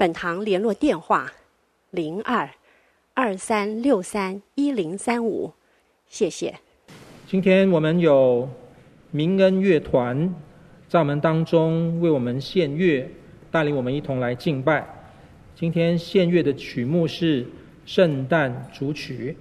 本堂联络电话：零二二三六三一零三五，谢谢。今天我们有明恩乐团在我们当中为我们献乐，带领我们一同来敬拜。今天献乐的曲目是《圣诞主曲》。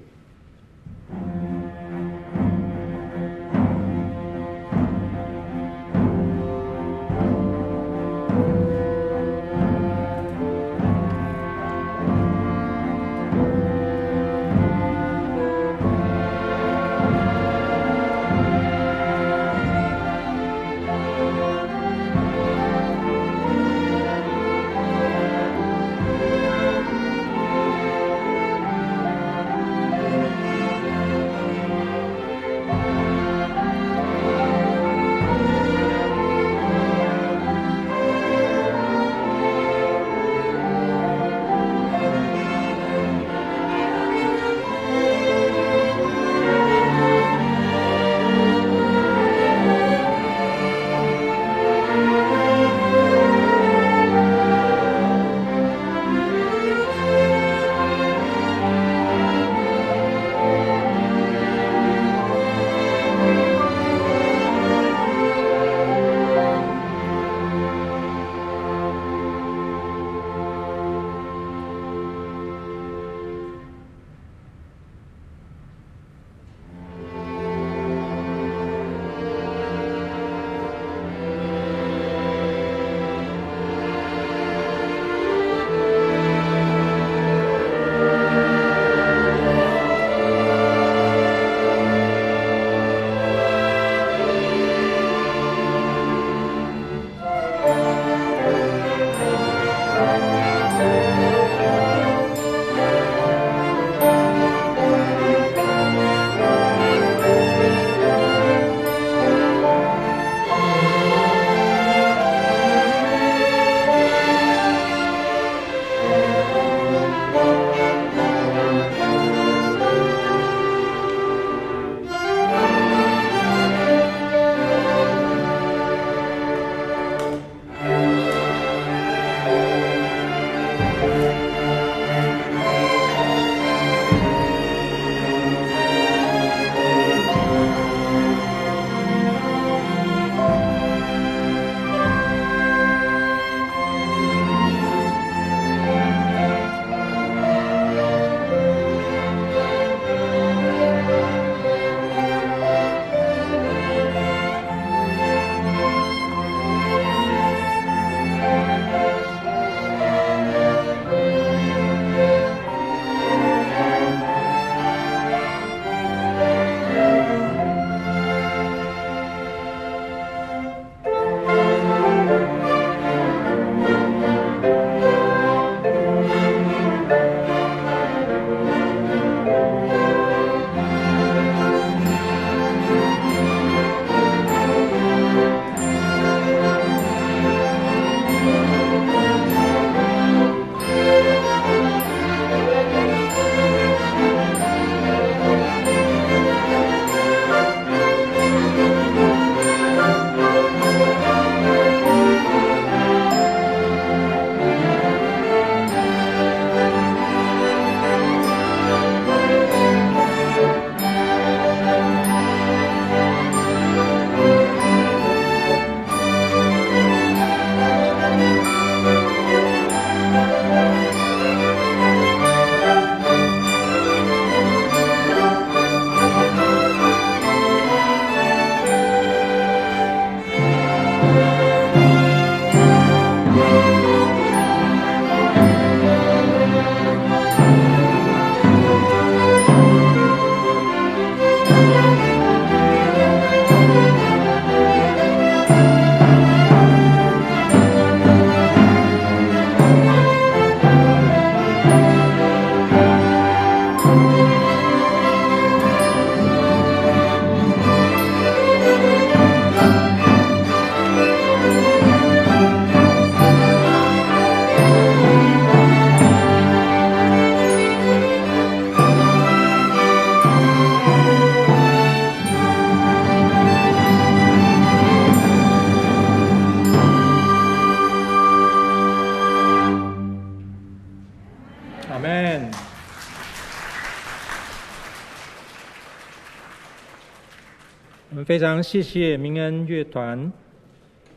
非常谢谢明恩乐团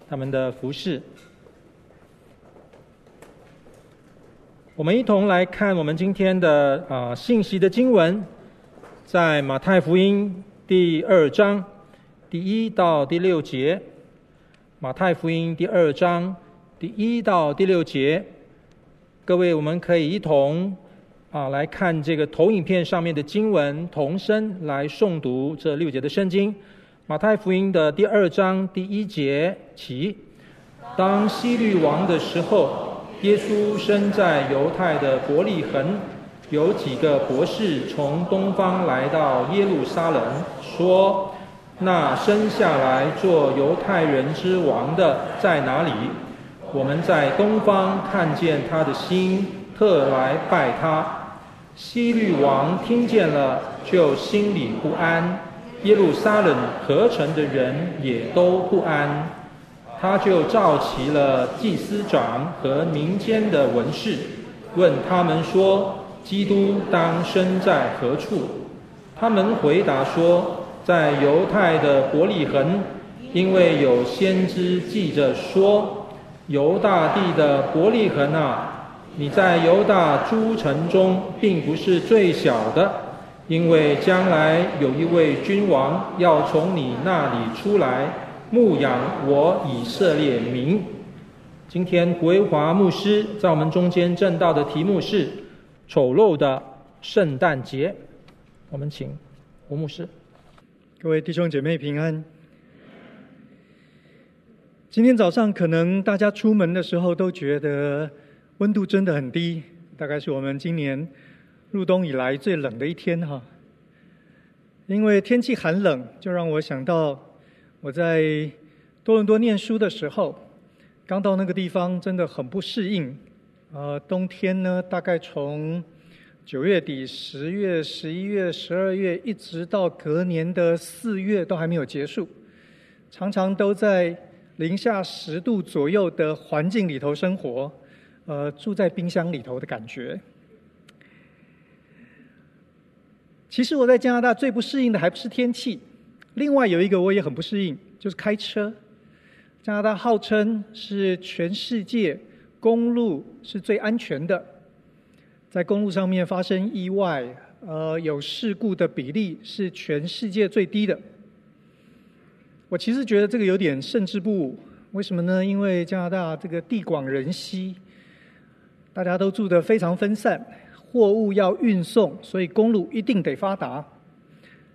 他们的服侍。我们一同来看我们今天的啊、信息的经文，在马太福音第二章第一到第六节。马太福音第二章第一到第六节，各位我们可以一同啊来看这个投影片上面的经文，同声来诵读这六节的圣经。马太福音的第二章第一节起，当希律王的时候，耶稣生在犹太的伯利恒，有几个博士从东方来到耶路撒冷，说：“那生下来做犹太人之王的在哪里？我们在东方看见他的星，特来拜他。”希律王听见了，就心里不安。耶路撒冷合城的人也都不安，他就召集了祭司长和民间的文士，问他们说：“基督当生在何处？”他们回答说：“在犹太的伯利恒，因为有先知记着说：‘犹大地的伯利恒啊，你在犹大诸城中并不是最小的。’”因为将来有一位君王要从你那里出来牧养我以色列民。今天国华牧师在我们中间证道的题目是“丑陋的圣诞节”。我们请胡牧师。各位弟兄姐妹平安。今天早上可能大家出门的时候都觉得温度真的很低，大概是我们今年。入冬以来最冷的一天哈，因为天气寒冷，就让我想到我在多伦多念书的时候，刚到那个地方真的很不适应。呃，冬天呢，大概从九月底、十月、十一月、十二月，一直到隔年的四月都还没有结束，常常都在零下十度左右的环境里头生活，呃，住在冰箱里头的感觉。其实我在加拿大最不适应的还不是天气，另外有一个我也很不适应，就是开车。加拿大号称是全世界公路是最安全的，在公路上面发生意外，呃，有事故的比例是全世界最低的。我其实觉得这个有点胜之不武，为什么呢？因为加拿大这个地广人稀，大家都住得非常分散。货物要运送，所以公路一定得发达。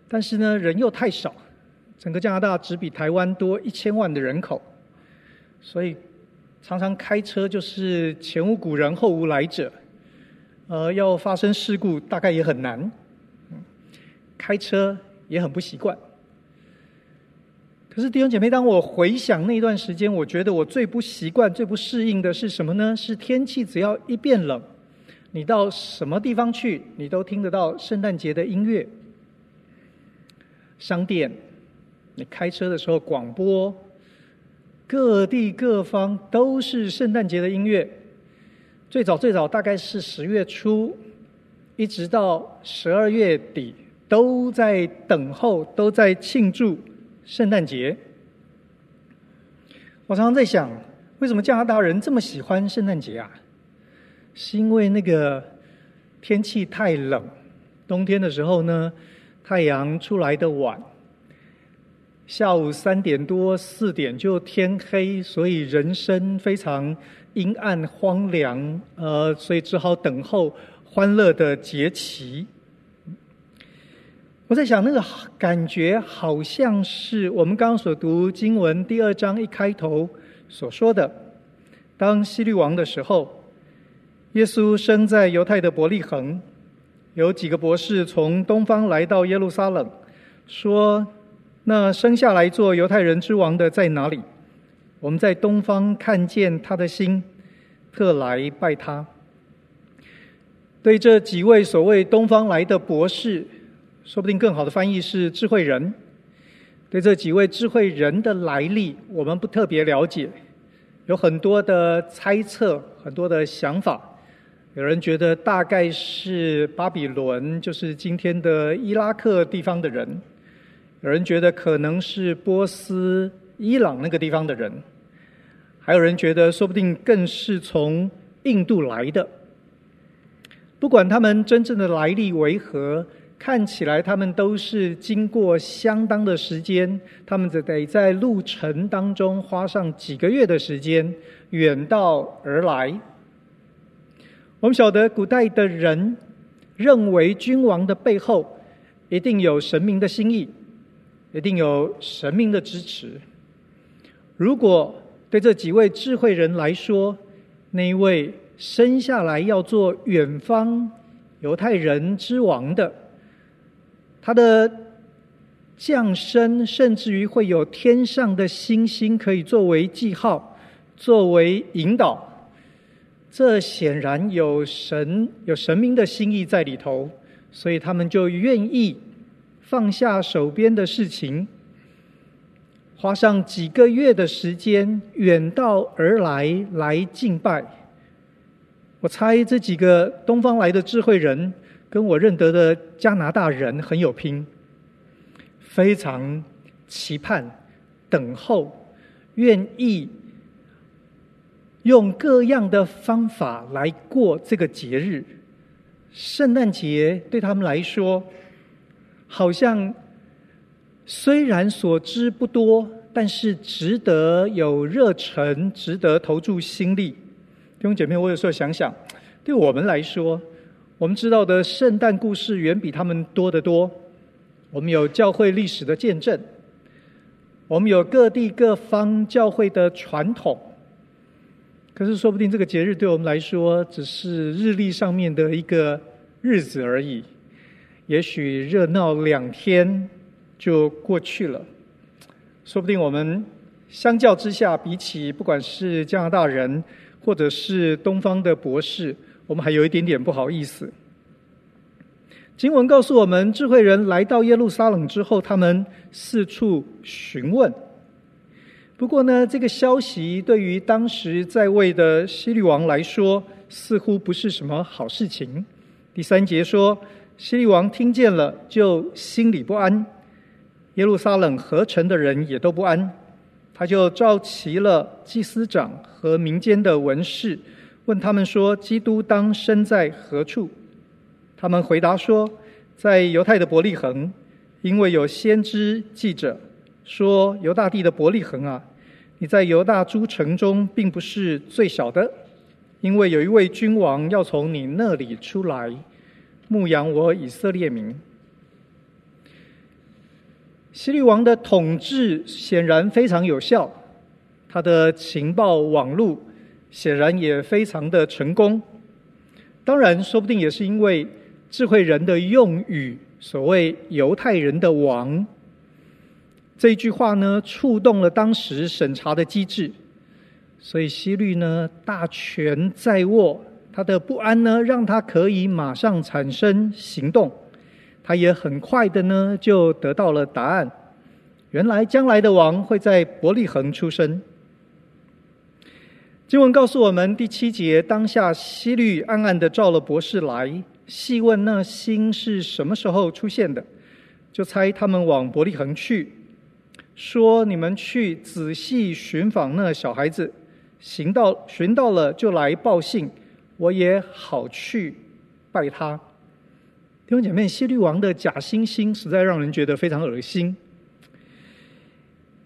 但是呢，人又太少，整个加拿大只比台湾多一千万的人口，所以常常开车就是前无古人后无来者。呃，要发生事故大概也很难。开车也很不习惯。可是弟兄姐妹，当我回想那段时间，我觉得我最不习惯、最不适应的是什么呢？是天气只要一变冷。你到什么地方去，你都听得到圣诞节的音乐。商店，你开车的时候广播，各地各方都是圣诞节的音乐。最早最早大概是十月初，一直到十二月底，都在等候，都在庆祝圣诞节。我常常在想，为什么加拿大人这么喜欢圣诞节啊？是因为那个天气太冷，冬天的时候呢，太阳出来的晚，下午三点多四点就天黑，所以人生非常阴暗荒凉，呃，所以只好等候欢乐的节期。我在想，那个感觉好像是我们刚刚所读经文第二章一开头所说的，当希律王的时候。耶稣生在犹太的伯利恒，有几个博士从东方来到耶路撒冷，说：“那生下来做犹太人之王的在哪里？我们在东方看见他的星，特来拜他。”对这几位所谓东方来的博士，说不定更好的翻译是智慧人。对这几位智慧人的来历，我们不特别了解，有很多的猜测，很多的想法。有人觉得大概是巴比伦，就是今天的伊拉克地方的人；有人觉得可能是波斯、伊朗那个地方的人；还有人觉得说不定更是从印度来的。不管他们真正的来历为何，看起来他们都是经过相当的时间，他们则得在路程当中花上几个月的时间，远道而来。我们晓得，古代的人认为君王的背后一定有神明的心意，一定有神明的支持。如果对这几位智慧人来说，那一位生下来要做远方犹太人之王的，他的降生，甚至于会有天上的星星可以作为记号，作为引导。这显然有神有神明的心意在里头，所以他们就愿意放下手边的事情，花上几个月的时间，远道而来来敬拜。我猜这几个东方来的智慧人，跟我认得的加拿大人很有拼，非常期盼、等候、愿意。用各样的方法来过这个节日，圣诞节对他们来说，好像虽然所知不多，但是值得有热忱，值得投注心力。弟兄姐妹，我有时候想想，对我们来说，我们知道的圣诞故事远比他们多得多。我们有教会历史的见证，我们有各地各方教会的传统。可是，说不定这个节日对我们来说，只是日历上面的一个日子而已。也许热闹两天就过去了。说不定我们相较之下，比起不管是加拿大人，或者是东方的博士，我们还有一点点不好意思。经文告诉我们，智慧人来到耶路撒冷之后，他们四处询问。不过呢，这个消息对于当时在位的希律王来说，似乎不是什么好事情。第三节说，希律王听见了，就心里不安；耶路撒冷合城的人也都不安。他就召集了祭司长和民间的文士，问他们说：“基督当生在何处？”他们回答说：“在犹太的伯利恒，因为有先知记者。”说犹大地的伯利恒啊，你在犹大诸城中并不是最小的，因为有一位君王要从你那里出来，牧养我以色列民。希律王的统治显然非常有效，他的情报网络显然也非常的成功。当然，说不定也是因为智慧人的用语，所谓犹太人的王。这一句话呢，触动了当时审查的机制，所以希律呢大权在握，他的不安呢让他可以马上产生行动，他也很快的呢就得到了答案。原来将来的王会在伯利恒出生。经文告诉我们第七节，当下希律暗暗的召了博士来，细问那星是什么时候出现的，就猜他们往伯利恒去。说：“你们去仔细寻访那小孩子，行到寻到了就来报信，我也好去拜他。”弟兄姐妹，希律王的假惺惺实在让人觉得非常恶心。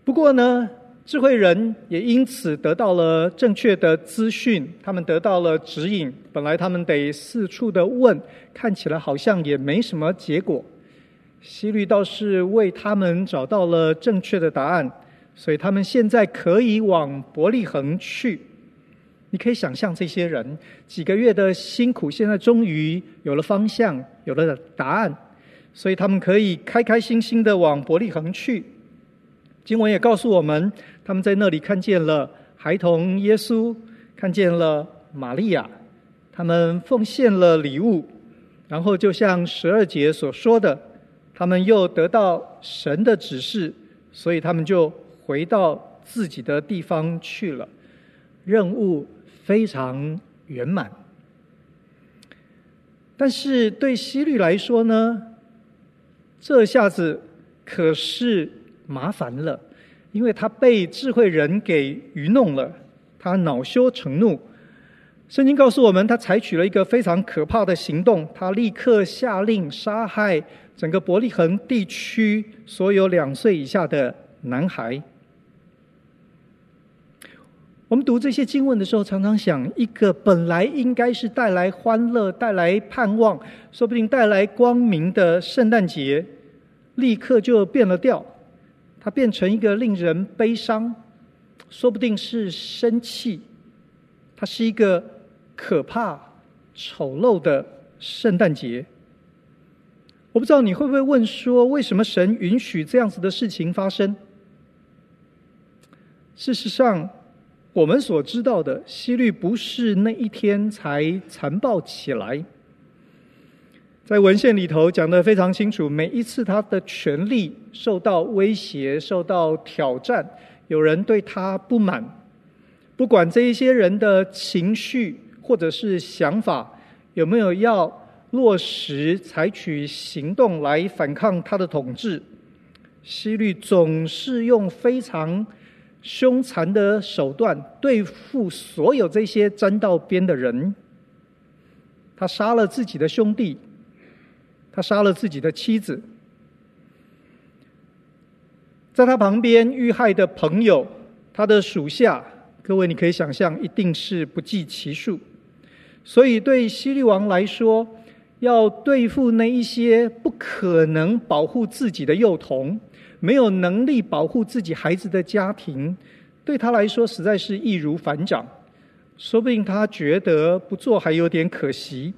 不过呢，智慧人也因此得到了正确的资讯，他们得到了指引。本来他们得四处的问，看起来好像也没什么结果。希律倒是为他们找到了正确的答案，所以他们现在可以往伯利恒去。你可以想象这些人几个月的辛苦，现在终于有了方向，有了答案，所以他们可以开开心心的往伯利恒去。经文也告诉我们，他们在那里看见了孩童耶稣，看见了玛利亚，他们奉献了礼物，然后就像十二节所说的。他们又得到神的指示，所以他们就回到自己的地方去了。任务非常圆满。但是对希律来说呢，这下子可是麻烦了，因为他被智慧人给愚弄了，他恼羞成怒。圣经告诉我们，他采取了一个非常可怕的行动，他立刻下令杀害整个伯利恒地区所有两岁以下的男孩。我们读这些经文的时候，常常想，一个本来应该是带来欢乐、带来盼望，说不定带来光明的圣诞节，立刻就变了调，它变成一个令人悲伤，说不定是生气，它是一个可怕、丑陋的圣诞节。我不知道你会不会问说，为什么神允许这样子的事情发生？事实上，我们所知道的，希律不是那一天才残暴起来。在文献里头讲得非常清楚，每一次他的权力受到威胁、受到挑战，有人对他不满，不管这一些人的情绪或者是想法有没有要落实、采取行动来反抗他的统治，希律总是用非常凶残的手段对付所有这些沾到边的人，他杀了自己的兄弟，他杀了自己的妻子，在他旁边遇害的朋友，他的属下，各位你可以想象，一定是不计其数。所以对希律王来说，要对付那一些不可能保护自己的幼童。没有能力保护自己孩子的家庭，对他来说实在是易如反掌。说不定他觉得不做还有点可惜。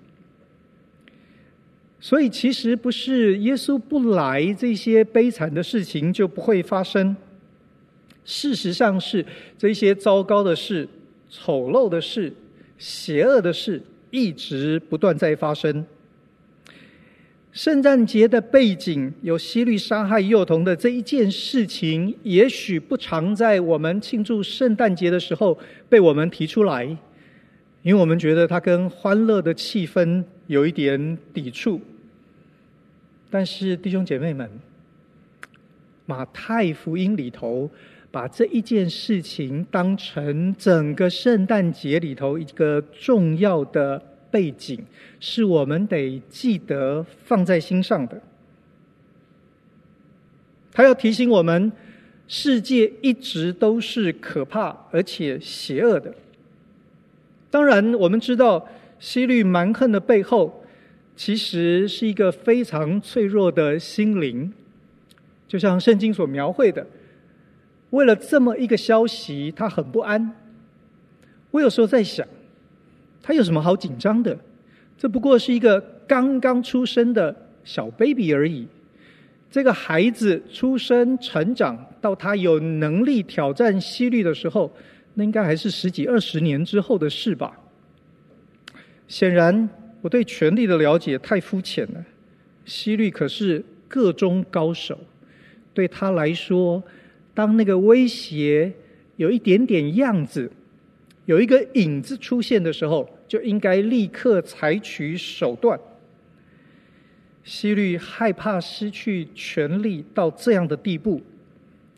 所以其实不是耶稣不来，这些悲惨的事情就不会发生。事实上是这些糟糕的事、丑陋的事、邪恶的事，一直不断在发生。圣诞节的背景有希律杀害幼童的这一件事情，也许不常在我们庆祝圣诞节的时候被我们提出来，因为我们觉得它跟欢乐的气氛有一点抵触。但是弟兄姐妹们，马太福音里头把这一件事情当成整个圣诞节里头一个重要的。背景是我们得记得放在心上的。他要提醒我们，世界一直都是可怕而且邪恶的。当然，我们知道希律蛮横的背后，其实是一个非常脆弱的心灵，就像圣经所描绘的。为了这么一个消息，他很不安。我有时候在想。他有什么好紧张的？这不过是一个刚刚出生的小 baby 而已。这个孩子出生、成长到他有能力挑战希律的时候，那应该还是十几二十年之后的事吧。显然，我对权力的了解太肤浅了。希律可是个中高手，对他来说，当那个威胁有一点点样子。有一个影子出现的时候，就应该立刻采取手段。希律害怕失去权力到这样的地步，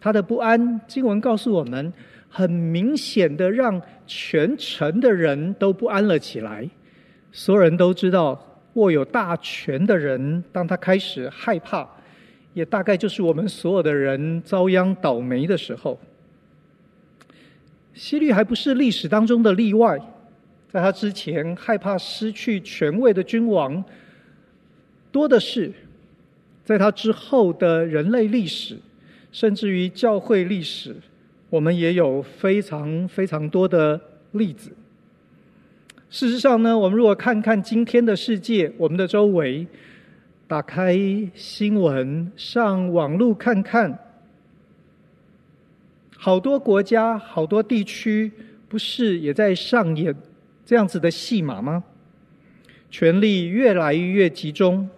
他的不安，经文告诉我们，很明显的让全城的人都不安了起来。所有人都知道，握有大权的人，当他开始害怕，也大概就是我们所有的人遭殃倒霉的时候。希律还不是历史当中的例外，在他之前，害怕失去权位的君王多的是；在他之后的人类历史，甚至于教会历史，我们也有非常非常多的例子。事实上呢，我们如果看看今天的世界，我们的周围，打开新闻，上网络看看。好多国家、好多地区，不是也在上演这样子的戏码吗？权力越来越集中，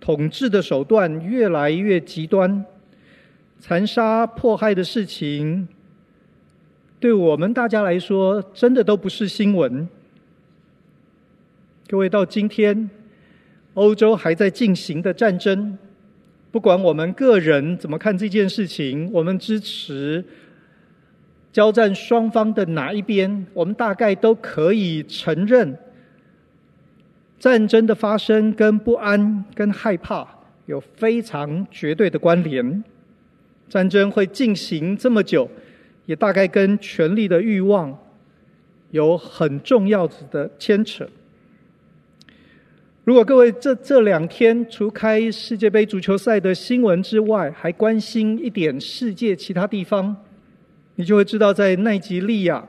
统治的手段越来越极端，残杀迫害的事情，对我们大家来说，真的都不是新闻。各位，到今天，欧洲还在进行的战争。不管我们个人怎么看这件事情，我们支持交战双方的哪一边，我们大概都可以承认，战争的发生跟不安、跟害怕有非常绝对的关联。战争会进行这么久，也大概跟权力的欲望有很重要的牵扯。如果各位这这两天除开世界杯足球赛的新闻之外，还关心一点世界其他地方，你就会知道，在奈及利亚，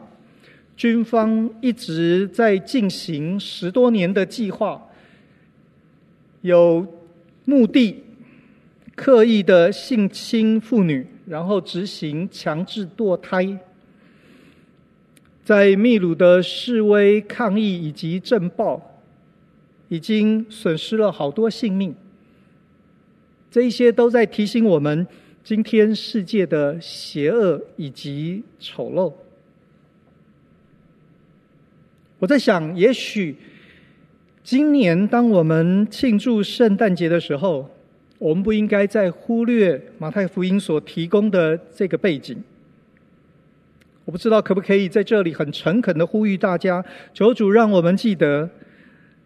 军方一直在进行十多年的计划，有目的、刻意的性侵妇女，然后执行强制堕胎，在秘鲁的示威抗议以及镇暴。已经损失了好多性命，这一些都在提醒我们，今天世界的邪恶以及丑陋。我在想，也许今年当我们庆祝圣诞节的时候，我们不应该再忽略马太福音所提供的这个背景。我不知道可不可以在这里很诚恳的呼吁大家，求主让我们记得。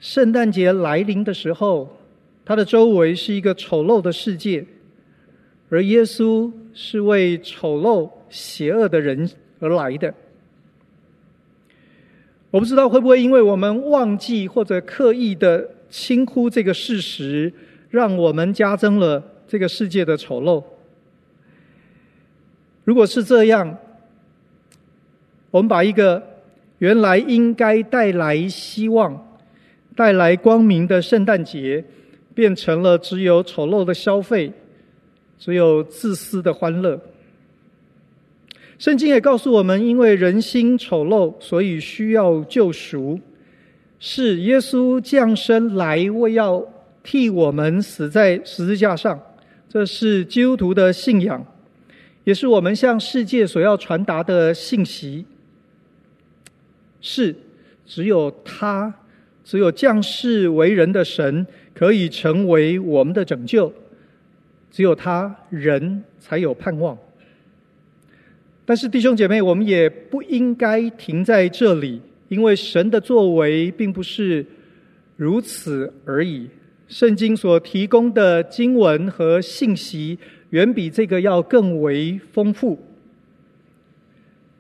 圣诞节来临的时候，它的周围是一个丑陋的世界，而耶稣是为丑陋、邪恶的人而来的。我不知道会不会因为我们忘记或者刻意的轻忽这个事实，让我们加增了这个世界的丑陋。如果是这样，我们把一个原来应该带来希望。带来光明的圣诞节，变成了只有丑陋的消费，只有自私的欢乐。圣经也告诉我们，因为人心丑陋，所以需要救赎。是耶稣降生来，为要替我们死在十字架上。这是基督徒的信仰，也是我们向世界所要传达的信息。是，只有他。只有降世为人的神可以成为我们的拯救，只有他人才有盼望。但是弟兄姐妹，我们也不应该停在这里，因为神的作为并不是如此而已。圣经所提供的经文和信息，远比这个要更为丰富。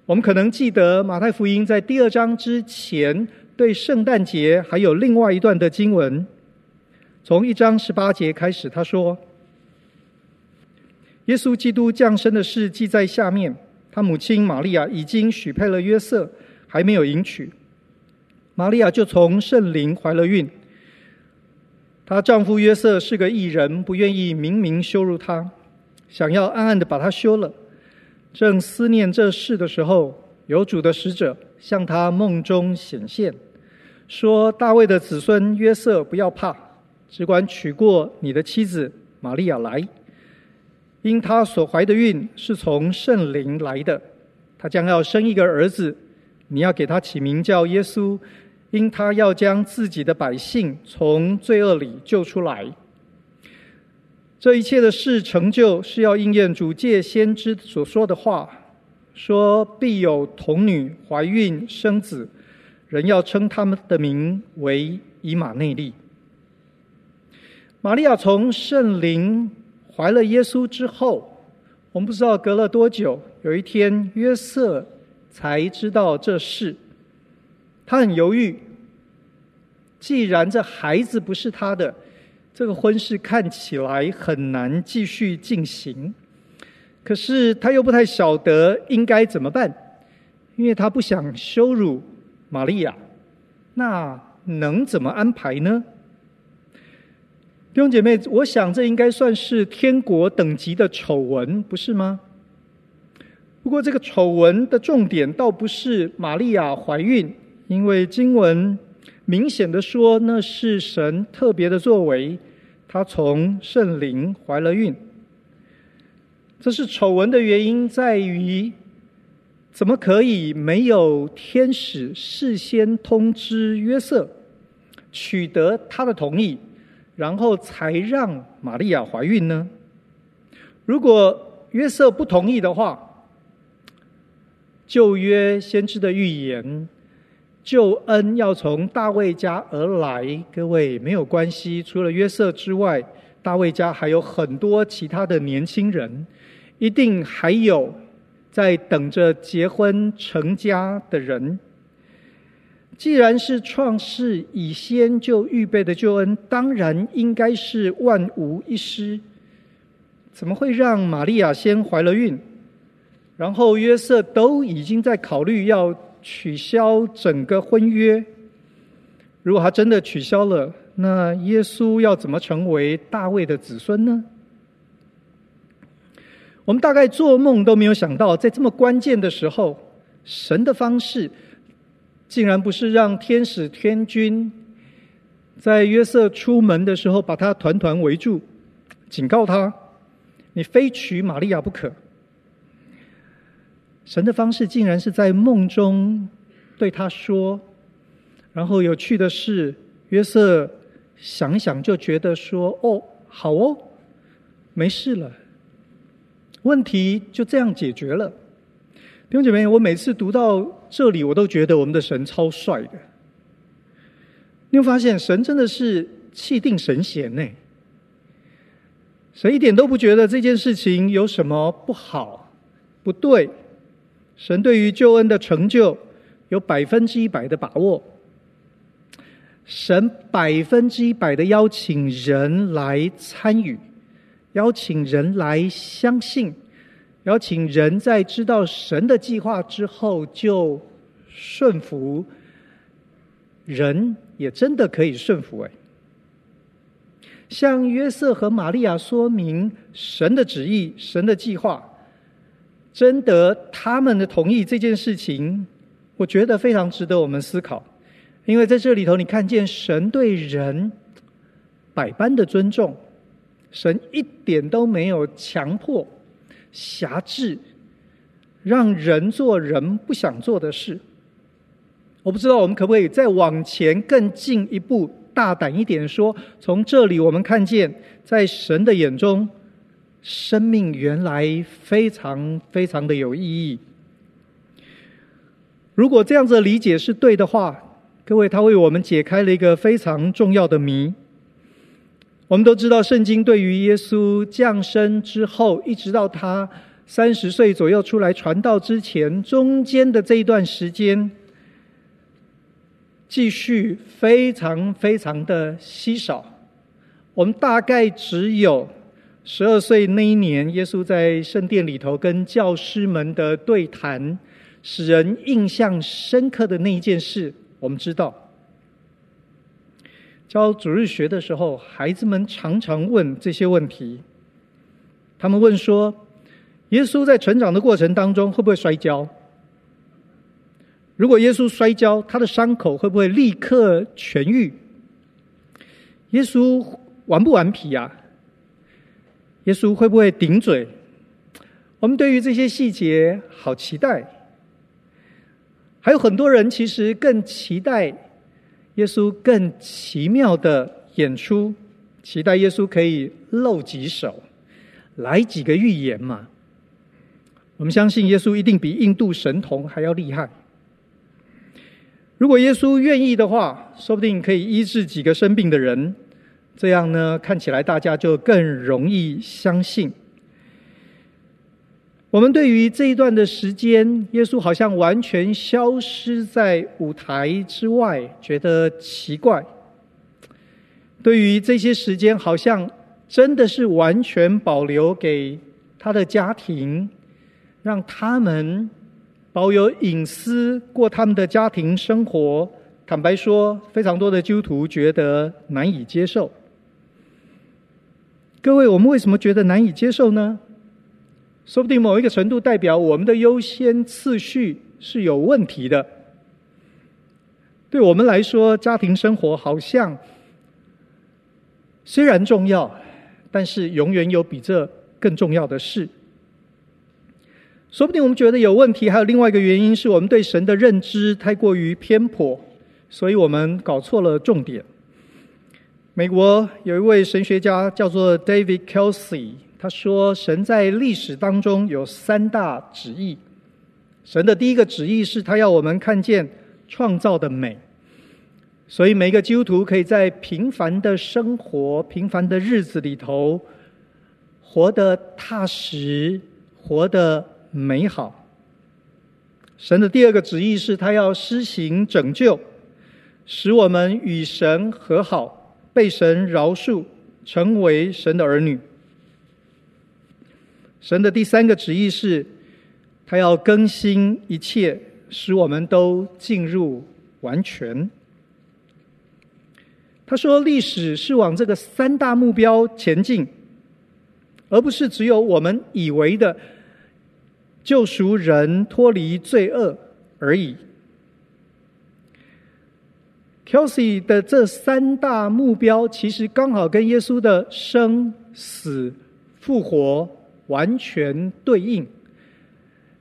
我们可能记得马太福音在第二章之前。对圣诞节还有另外一段的经文，从一章十八节开始，他说：“耶稣基督降生的事记在下面。他母亲玛利亚已经许配了约瑟，还没有迎娶。玛利亚就从圣灵怀了孕。她丈夫约瑟是个异人，不愿意明明羞辱她，想要暗暗的把她休了。正思念这事的时候，有主的使者向他梦中显现。”说：“大卫的子孙约瑟，不要怕，只管娶过你的妻子玛利亚来，因她所怀的孕是从圣灵来的。她将要生一个儿子，你要给他起名叫耶稣，因他要将自己的百姓从罪恶里救出来。这一切的事成就，是要应验主借先知所说的话，说必有童女怀孕生子。”人要称他们的名为以马内利。玛利亚从圣灵怀了耶稣之后，我们不知道隔了多久，有一天约瑟才知道这事。他很犹豫，既然这孩子不是他的，这个婚事看起来很难继续进行。可是他又不太晓得应该怎么办，因为他不想羞辱。玛利亚，那能怎么安排呢？弟兄姐妹，我想这应该算是天国等级的丑闻，不是吗？不过这个丑闻的重点倒不是玛利亚怀孕，因为经文明显的说那是神特别的作为，她从圣灵怀了孕。这是丑闻的原因在于。怎么可以没有天使事先通知约瑟，取得他的同意，然后才让玛利亚怀孕呢？如果约瑟不同意的话，旧约先知的预言，救恩要从大卫家而来。各位没有关系，除了约瑟之外，大卫家还有很多其他的年轻人，一定还有在等着结婚成家的人。既然是创世以先就预备的救恩，当然应该是万无一失。怎么会让玛利亚先怀了孕，然后约瑟都已经在考虑要取消整个婚约？如果他真的取消了，那耶稣要怎么成为大卫的子孙呢？我们大概做梦都没有想到，在这么关键的时候，神的方式。竟然不是让天使天君在约瑟出门的时候把他团团围住，警告他：“你非娶玛利亚不可。”神的方式竟然是在梦中对他说。然后有趣的是，约瑟想想就觉得说：“哦，好哦，没事了，问题就这样解决了。”弟兄姐妹，我每次读到这里，我都觉得我们的神超帅的。你有发现，神真的是气定神闲呢？神一点都不觉得这件事情有什么不好、不对。神对于救恩的成就有百分之一百的把握。神百分之一百的邀请人来参与，邀请人来相信。邀请人在知道神的计划之后就顺服，人也真的可以顺服哎。向约瑟和玛利亚说明神的旨意、神的计划，征得他们的同意这件事情，我觉得非常值得我们思考。因为在这里头，你看见神对人百般的尊重，神一点都没有强迫。辖制，让人做人不想做的事。我不知道我们可不可以再往前更进一步，大胆一点说，从这里我们看见，在神的眼中，生命原来非常非常的有意义。如果这样子理解是对的话，各位，他为我们解开了一个非常重要的谜。我们都知道，圣经对于耶稣降生之后，一直到他三十岁左右出来传道之前，中间的这一段时间，继续非常非常的稀少。我们大概只有十二岁那一年，耶稣在圣殿里头跟教师们的对谈，使人印象深刻的那一件事，我们知道。教主日学的时候，孩子们常常问这些问题。他们问说：“耶稣在成长的过程当中会不会摔跤？如果耶稣摔跤，他的伤口会不会立刻痊愈？耶稣顽不顽皮啊？耶稣会不会顶嘴？”我们对于这些细节好期待。还有很多人其实更期待。耶稣更奇妙的演出，期待耶稣可以露几手，来几个预言嘛。我们相信耶稣一定比印度神童还要厉害。如果耶稣愿意的话，说不定可以医治几个生病的人，这样呢，看起来大家就更容易相信。我们对于这一段的时间，耶稣好像完全消失在舞台之外，觉得奇怪。对于这些时间，好像真的是完全保留给他的家庭，让他们保有隐私，过他们的家庭生活。坦白说，非常多的基督徒觉得难以接受。各位，我们为什么觉得难以接受呢？说不定某一个程度代表我们的优先次序是有问题的。对我们来说，家庭生活好像虽然重要，但是永远有比这更重要的事。说不定我们觉得有问题，还有另外一个原因是我们对神的认知太过于偏颇，所以我们搞错了重点。美国有一位神学家叫做 David Kelsey，他说：“神在历史当中有三大旨意。神的第一个旨意是他要我们看见创造的美，所以每个基督徒可以在平凡的生活、平凡的日子里头，活得踏实，活得美好。神的第二个旨意是他要施行拯救，使我们与神和好。”被神饶恕，成为神的儿女。神的第三个旨意是，他要更新一切，使我们都进入完全。他说，历史是往这个三大目标前进，而不是只有我们以为的救赎人脱离罪恶而已。Kelsey 的这三大目标，其实刚好跟耶稣的生死复活完全对应。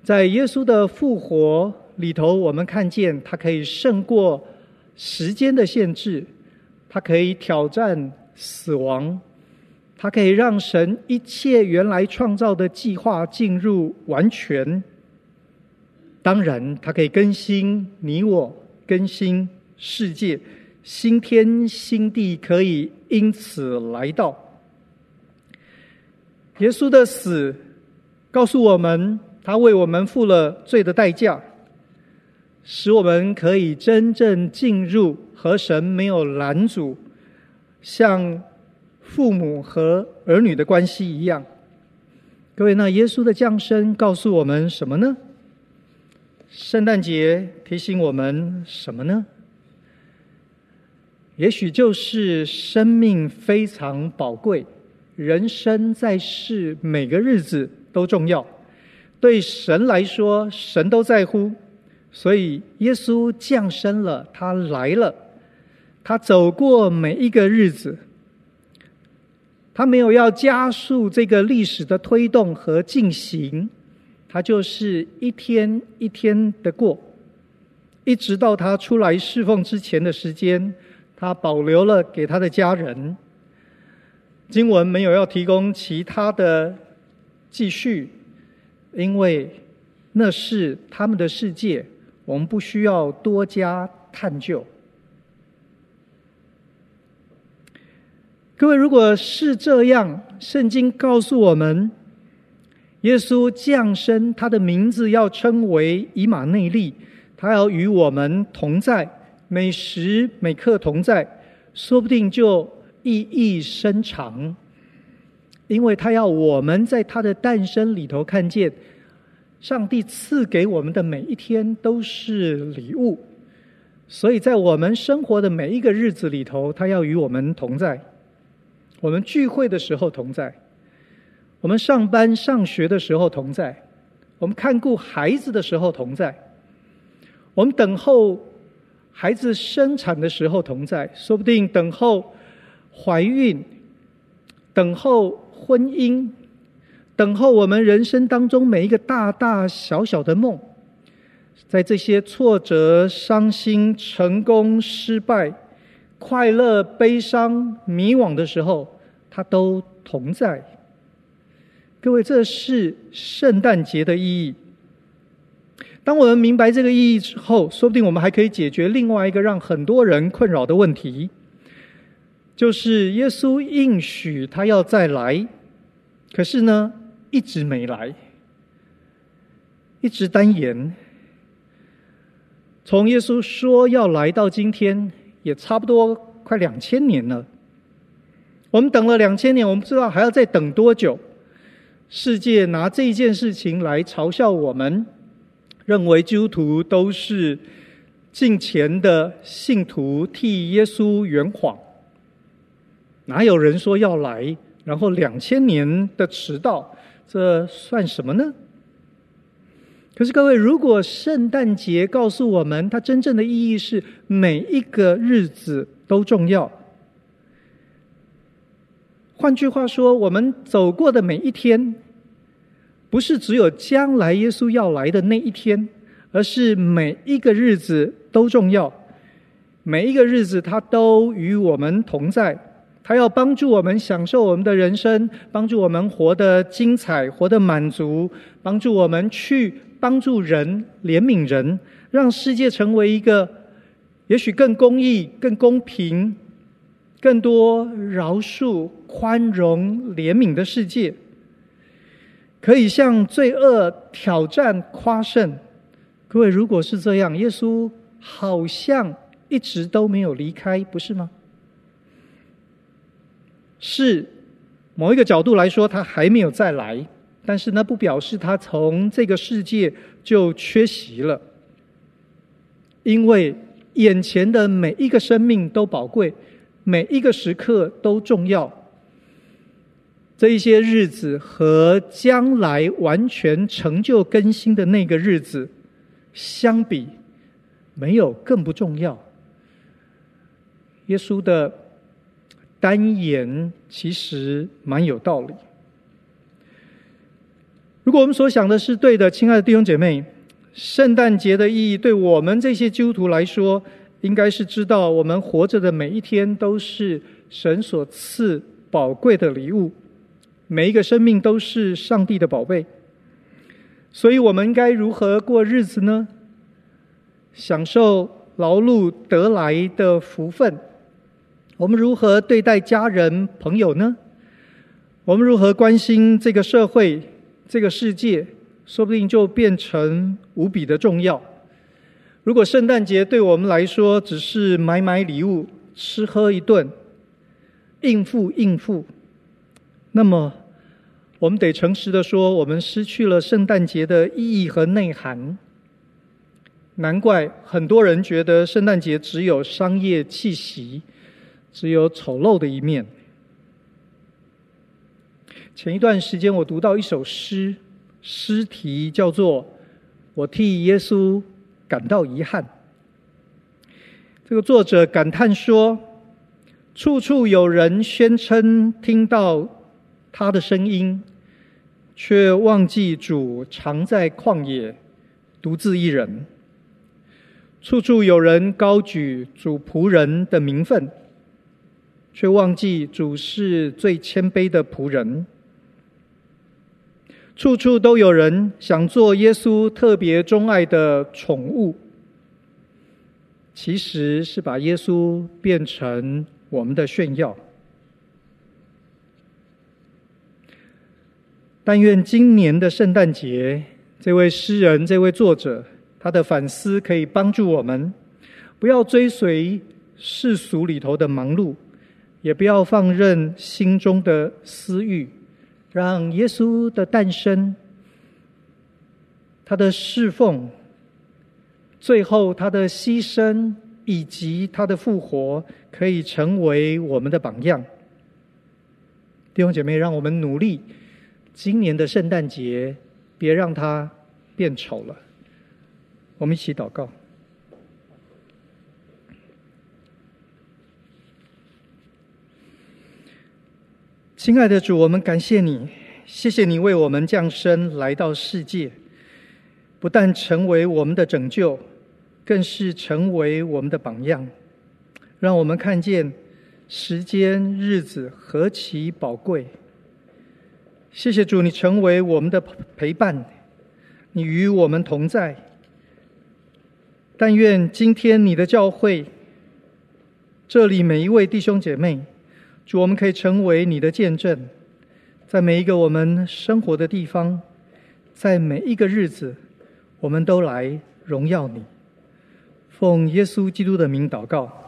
在耶稣的复活里头，我们看见他可以胜过时间的限制，他可以挑战死亡，他可以让神一切原来创造的计划进入完全。当然，他可以更新你我，更新。世界新天新地可以因此来到。耶稣的死告诉我们，他为我们付了罪的代价，使我们可以真正进入和神没有拦阻，像父母和儿女的关系一样。各位，那耶稣的降生告诉我们什么呢？圣诞节提醒我们什么呢？也许就是生命非常宝贵，人生在世每个日子都重要，对神来说，神都在乎，所以耶稣降生了，他来了，他走过每一个日子，他没有要加速这个历史的推动和进行，他就是一天一天的过，一直到他出来侍奉之前的时间。他保留了给他的家人。经文没有要提供其他的继续，因为那是他们的世界，我们不需要多加探究。各位，如果是这样，圣经告诉我们，耶稣降生，他的名字要称为以马内利，他要与我们同在。每时每刻同在，说不定就意义深长，因为他要我们在他的诞生里头看见，上帝赐给我们的每一天都是礼物，所以在我们生活的每一个日子里头，他要与我们同在。我们聚会的时候同在，我们上班上学的时候同在，我们看顾孩子的时候同在，我们等候。孩子生产的时候同在，说不定等候怀孕，等候婚姻，等候我们人生当中每一个大大小小的梦，在这些挫折、伤心、成功、失败、快乐、悲伤、迷惘的时候，他都同在。各位，这是圣诞节的意义。当我们明白这个意义之后，说不定我们还可以解决另外一个让很多人困扰的问题，就是耶稣应许他要再来，可是呢，一直没来，一直单言。从耶稣说要来到今天，也差不多快两千年了。我们等了两千年，我们不知道还要再等多久。世界拿这件事情来嘲笑我们。认为基督徒都是敬虔的信徒，替耶稣圆谎。哪有人说要来，然后两千年的迟到，这算什么呢？可是各位，如果圣诞节告诉我们，它真正的意义是每一个日子都重要。换句话说，我们走过的每一天。不是只有将来耶稣要来的那一天，而是每一个日子都重要，每一个日子它都与我们同在，他要帮助我们享受我们的人生，帮助我们活得精彩、活得满足，帮助我们去帮助人、怜悯人，让世界成为一个也许更公义、更公平、更多饶恕、宽容、怜悯的世界，可以向罪恶挑战、夸胜。各位，如果是这样，耶稣好像一直都没有离开，不是吗？是某一个角度来说，他还没有再来，但是那不表示他从这个世界就缺席了，因为眼前的每一个生命都宝贵，每一个时刻都重要。这一些日子和将来完全成就更新的那个日子相比，没有更不重要。耶稣的。单言其实蛮有道理。如果我们所想的是对的，亲爱的弟兄姐妹，圣诞节的意义对我们这些基督徒来说，应该是知道我们活着的每一天都是神所赐宝贵的礼物，每一个生命都是上帝的宝贝。所以，我们该如何过日子呢？享受劳碌得来的福分。我们如何对待家人朋友呢？我们如何关心这个社会、这个世界？说不定就变成无比的重要。如果圣诞节对我们来说只是买买礼物、吃喝一顿、应付应付，那么我们得诚实的说，我们失去了圣诞节的意义和内涵。难怪很多人觉得圣诞节只有商业气息。只有丑陋的一面。前一段时间，我读到一首诗，诗题叫做《我替耶稣感到遗憾》。这个作者感叹说：“处处有人宣称听到他的声音，却忘记主常在旷野，独自一人；处处有人高举主仆人的名分。”却忘记主是最谦卑的仆人。处处都有人想做耶稣特别钟爱的宠物，其实是把耶稣变成我们的炫耀。但愿今年的圣诞节，这位诗人、这位作者，他的反思可以帮助我们，不要追随世俗里头的忙碌。也不要放任心中的私欲，让耶稣的诞生、他的侍奉、最后他的牺牲以及他的复活，可以成为我们的榜样。弟兄姐妹，让我们努力，今年的圣诞节别让它变丑了。我们一起祷告。亲爱的主，我们感谢你，谢谢你为我们降生来到世界，不但成为我们的拯救，更是成为我们的榜样，让我们看见时间日子何其宝贵。谢谢主，你成为我们的陪伴，你与我们同在。但愿今天你的教会，这里每一位弟兄姐妹。主，我们可以成为你的见证，在每一个我们生活的地方，在每一个日子，我们都来荣耀你。奉耶稣基督的名祷告，